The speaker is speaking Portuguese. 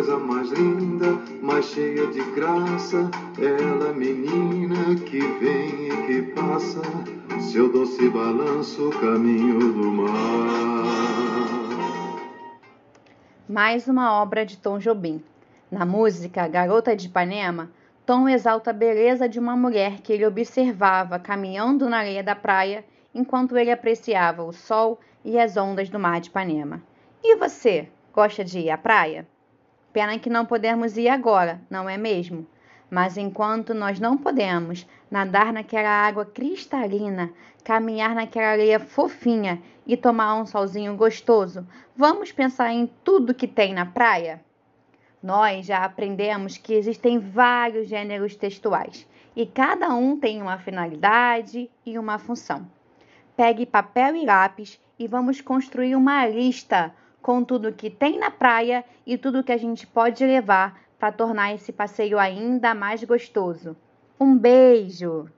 mais linda, mais cheia de graça, ela menina que vem e que passa, seu doce balanço, caminho do mar. Mais uma obra de Tom Jobim. Na música Garota de Ipanema, Tom exalta a beleza de uma mulher que ele observava caminhando na areia da praia enquanto ele apreciava o sol e as ondas do mar de Ipanema. E você, gosta de ir à praia? Pena que não podemos ir agora, não é mesmo? Mas enquanto nós não podemos nadar naquela água cristalina, caminhar naquela areia fofinha e tomar um solzinho gostoso, vamos pensar em tudo que tem na praia? Nós já aprendemos que existem vários gêneros textuais e cada um tem uma finalidade e uma função. Pegue papel e lápis e vamos construir uma lista com tudo que tem na praia e tudo que a gente pode levar para tornar esse passeio ainda mais gostoso. Um beijo!